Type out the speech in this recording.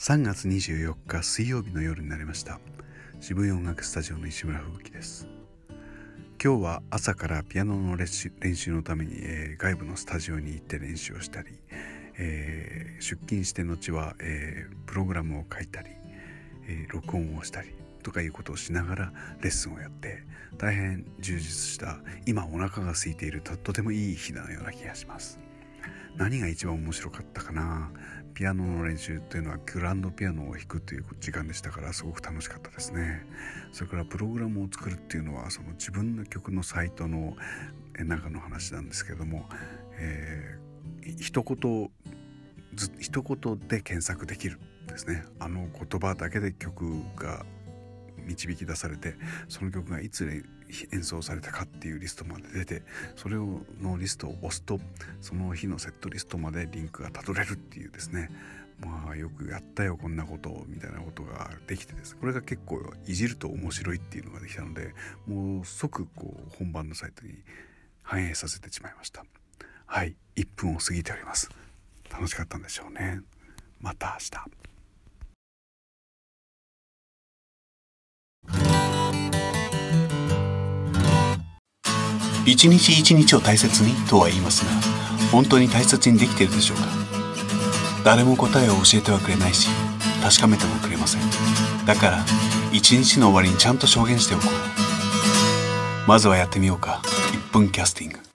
3月24日水曜日の夜になりました。渋谷音楽スタジオの石村吹雪です。今日は朝からピアノの練習のために、えー、外部のスタジオに行って練習をしたり、えー、出勤して後は、えー、プログラムを書いたり、え録音をしたりとかいうことをしながらレッスンをやって大変充実した今お腹が空いているととてもいい日のような気がします。何が一番面白かったかな？ピアノの練習っていうのはグランドピアノを弾くという時間でしたからすごく楽しかったですね。それからプログラムを作るっていうのはその自分の曲のサイトの中の話なんですけども、えー、一言一言で検索できるですね。あの言葉だけで曲が導き出されてその曲がいつ演奏されたかっていうリストまで出てそれをのリストを押すとその日のセットリストまでリンクがたどれるっていうですね。まあよくやったよこんなことみたいなことができてです。これが結構いじると面白いっていうのができたのでもう即こう本番のサイトに反映させてしまいました。はい1分を過ぎております。楽しかったんでしょうね。また明日。一日一日を大切にとは言いますが本当に大切にできているでしょうか？誰も答えを教えてはくれないし確かめてもくれません。だから一日の終わりにちゃんと証言しておこう。まずはやってみようか。1分キャスティング。